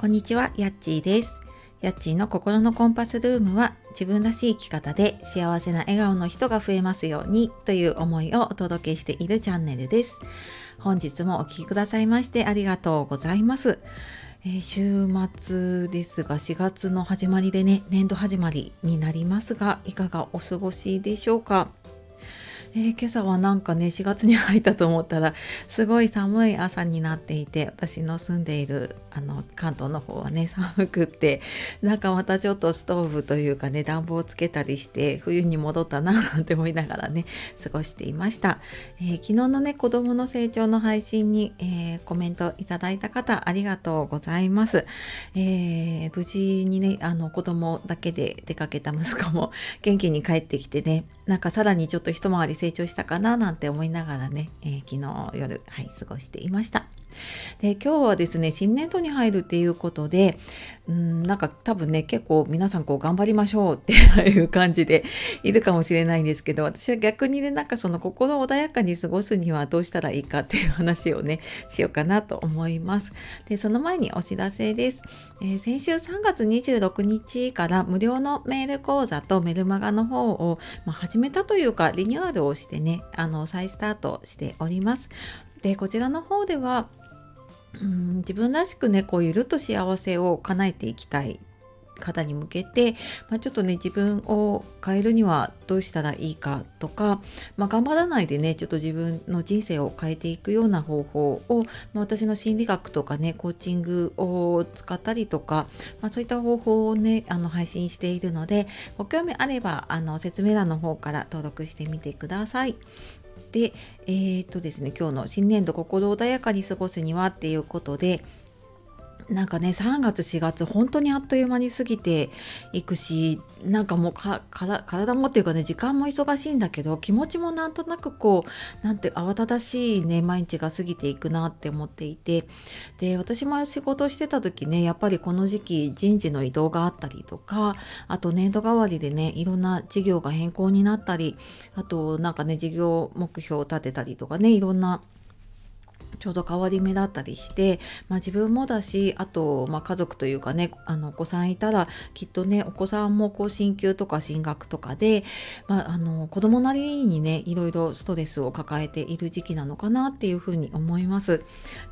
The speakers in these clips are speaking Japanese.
こんにちは、やっちーです。やっちーの心のコンパスルームは自分らしい生き方で幸せな笑顔の人が増えますようにという思いをお届けしているチャンネルです。本日もお聴きくださいましてありがとうございます。えー、週末ですが4月の始まりでね年度始まりになりますがいかがお過ごしでしょうか？えー、今朝はなんかね4月に入ったと思ったらすごい寒い朝になっていて私の住んでいるあの関東の方はね寒くってなんかまたちょっとストーブというかね暖房つけたりして冬に戻ったななんて思いながらね過ごしていました、えー、昨日のね子供の成長の配信に、えー、コメントいただいた方ありがとうございます、え無事にねあの子供だけで出かけた息子も元気に帰ってきてねなんかさらにちょっと一回り成成長したかななんて思いながらね、えー、昨日夜、はい、過ごしていました。で今日はですね新年度に入るっていうことでうんなんか多分ね結構皆さんこう頑張りましょうっていう感じでいるかもしれないんですけど私は逆にねなんかその心穏やかに過ごすにはどうしたらいいかっていう話をねしようかなと思います。でその前にお知らせです。えー、先週3月26日から無料のメール講座とメルマガの方を、まあ、始めたというかリニューアルをしてねあの再スタートしております。でこちらの方ではうん自分らしくねこうゆるっと幸せを叶えていきたい方に向けて、まあ、ちょっとね自分を変えるにはどうしたらいいかとか、まあ、頑張らないでねちょっと自分の人生を変えていくような方法を、まあ、私の心理学とかねコーチングを使ったりとか、まあ、そういった方法をねあの配信しているのでご興味あればあの説明欄の方から登録してみてください。で、えー、っとですね、今日の新年度心穏やかに過ごすにはっていうことで、なんかね3月4月本当にあっという間に過ぎていくしなんかもう体もっていうかね時間も忙しいんだけど気持ちもなんとなくこうなんて慌ただしいね毎日が過ぎていくなって思っていて。で私も仕事してた時ねやっぱりこの時期人事の移動があったりとかあと年度代わりでねいろんな事業が変更になったりあとなんかね事業目標を立てたりとかねいろんなちょうど変わり目だったりして、まあ、自分もだしあと、まあ、家族というかねあのお子さんいたらきっとねお子さんもこう進級とか進学とかで、まあ、あの子供なりにねいろいろストレスを抱えている時期なのかなっていうふうに思います。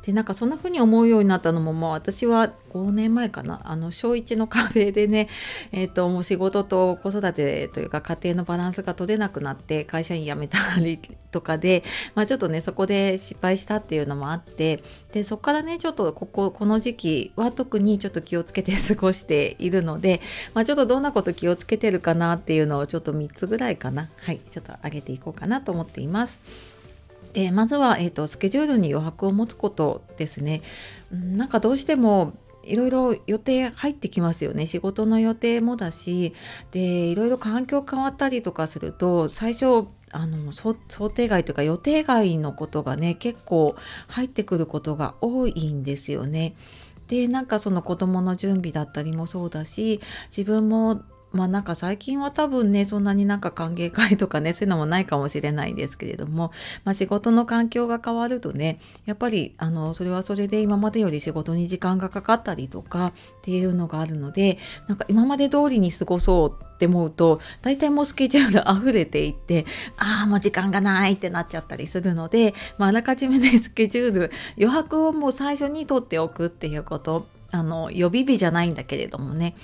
でなんかそんなふうに思うようになったのももう私は5年前かなあの小1の壁でね、えーと、もう仕事と子育てというか家庭のバランスが取れなくなって会社員辞めたりとかで、まあ、ちょっとねそこで失敗したっていうのもあってでそこからねちょっとこここの時期は特にちょっと気をつけて 過ごしているので、まあ、ちょっとどんなこと気をつけてるかなっていうのをちょっと3つぐらいかなはいちょっと上げていこうかなと思っています。でまずは、えーと、スケジュールに余白を持つことですね。なんかどうしてもいろいろ予定入ってきますよね仕事の予定もだしでいろいろ環境変わったりとかすると最初あの想定外というか予定外のことがね結構入ってくることが多いんですよね。でなんかその子どもの準備だったりもそうだし自分もまあなんか最近は多分ねそんなになんか歓迎会とかねそういうのもないかもしれないんですけれども、まあ、仕事の環境が変わるとねやっぱりあのそれはそれで今までより仕事に時間がかかったりとかっていうのがあるのでなんか今まで通りに過ごそうって思うと大体もうスケジュール溢れていってああもう時間がないってなっちゃったりするので、まあ、あらかじめねスケジュール余白をもう最初に取っておくっていうことあの予備日じゃないんだけれどもね。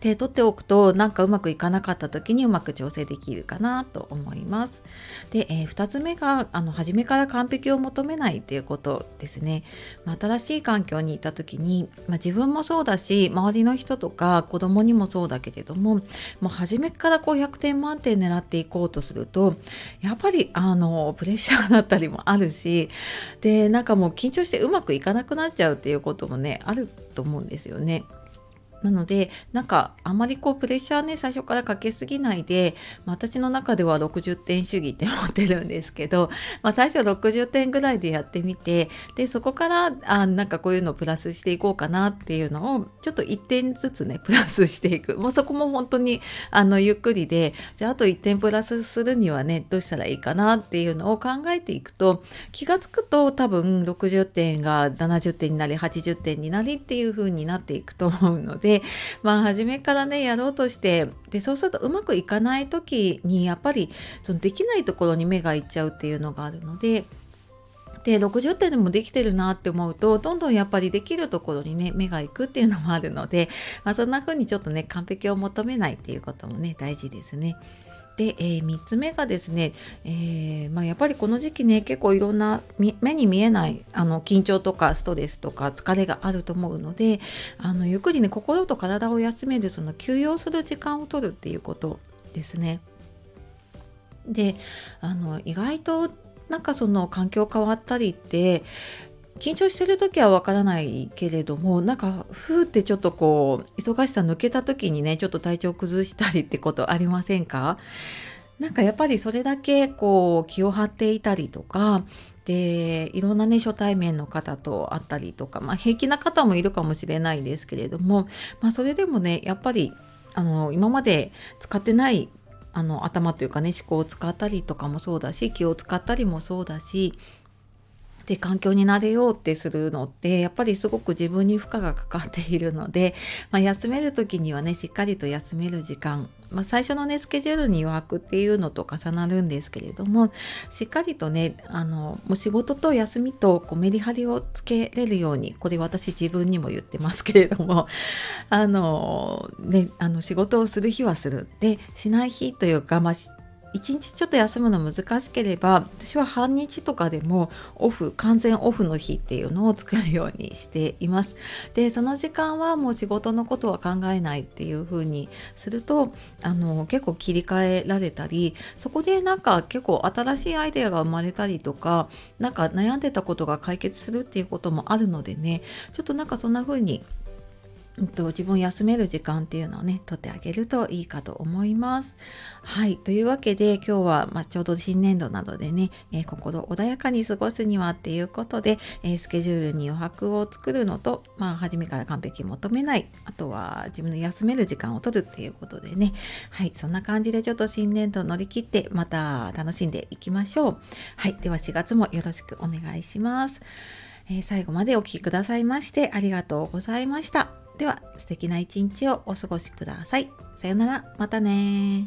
で取っておくとなんかうまくいかなかった時にうまく調整できるかなと思います。で、えー、2つ目があの初めから完璧を求めないっていうことですね。まあ、新しい環境にいた時に、まあ、自分もそうだし周りの人とか子供にもそうだけれどももう初めからこう100点満点狙っていこうとするとやっぱりあのプレッシャーだったりもあるしでなんかもう緊張してうまくいかなくなっちゃうっていうこともねあると思うんですよね。なのでなんかあまりこうプレッシャーね最初からかけすぎないで、まあ、私の中では60点主義って思ってるんですけど、まあ、最初60点ぐらいでやってみてでそこからあなんかこういうのをプラスしていこうかなっていうのをちょっと1点ずつねプラスしていく。もうそこも本当にあのゆっくりでじゃああと1点プラスするにはねどうしたらいいかなっていうのを考えていくと気が付くと多分60点が70点になり80点になりっていう風になっていくと思うのででまあ初めからねやろうとしてでそうするとうまくいかない時にやっぱりそのできないところに目がいっちゃうっていうのがあるのでで60点でもできてるなって思うとどんどんやっぱりできるところにね目がいくっていうのもあるので、まあ、そんな風にちょっとね完璧を求めないっていうこともね大事ですね。で、えー、3つ目がですね、えー、まあ、やっぱりこの時期ね結構いろんな目に見えないあの緊張とかストレスとか疲れがあると思うのであのゆっくりね心と体を休めるその休養する時間を取るっていうことですね。であの意外となんかその環境変わったりって緊張してる時はわからないけれどもなんかふーってちょっとこう忙しさ抜けた時にねちょっと体調崩したりってことありませんか？なんかやっぱりそれだけこう気を張っていたりとかでいろんなね初対面の方と会ったりとか、まあ、平気な方もいるかもしれないですけれども、まあ、それでもねやっぱりあの今まで使ってないあの頭というかね思考を使ったりとかもそうだし気を使ったりもそうだしで環境になれようってするのってやっぱりすごく自分に負荷がかかっているので、まあ、休める時にはねしっかりと休める時間、まあ、最初のねスケジュールに余白っていうのと重なるんですけれどもしっかりとねあのもう仕事と休みとこうメリハリをつけれるようにこれ私自分にも言ってますけれども あのねあの仕事をする日はする。でしない日というか、まあ、1日ちょっと休むの難しければ私は半日とかでもオフ完全オフの日っていうのを作るようにしています。でその時間はもう仕事のことは考えないっていう風にするとあの結構切り替えられたりそこでなんか結構新しいアイデアが生まれたりとか何か悩んでたことが解決するっていうこともあるのでねちょっとなんかそんな風にと、自分休める時間っていうのをね取ってあげるといいかと思います。はいというわけで今日は、まあ、ちょうど新年度などでね、えー、心穏やかに過ごすにはっていうことで、えー、スケジュールに余白を作るのと、まあ、初めから完璧求めないあとは自分の休める時間を取るっていうことでねはいそんな感じでちょっと新年度乗り切ってまた楽しんでいきましょう。はいでは4月もよろしくお願いします。え、最後までお聴きくださいましてありがとうございました。では素敵な一日をお過ごしください。さよなら、またね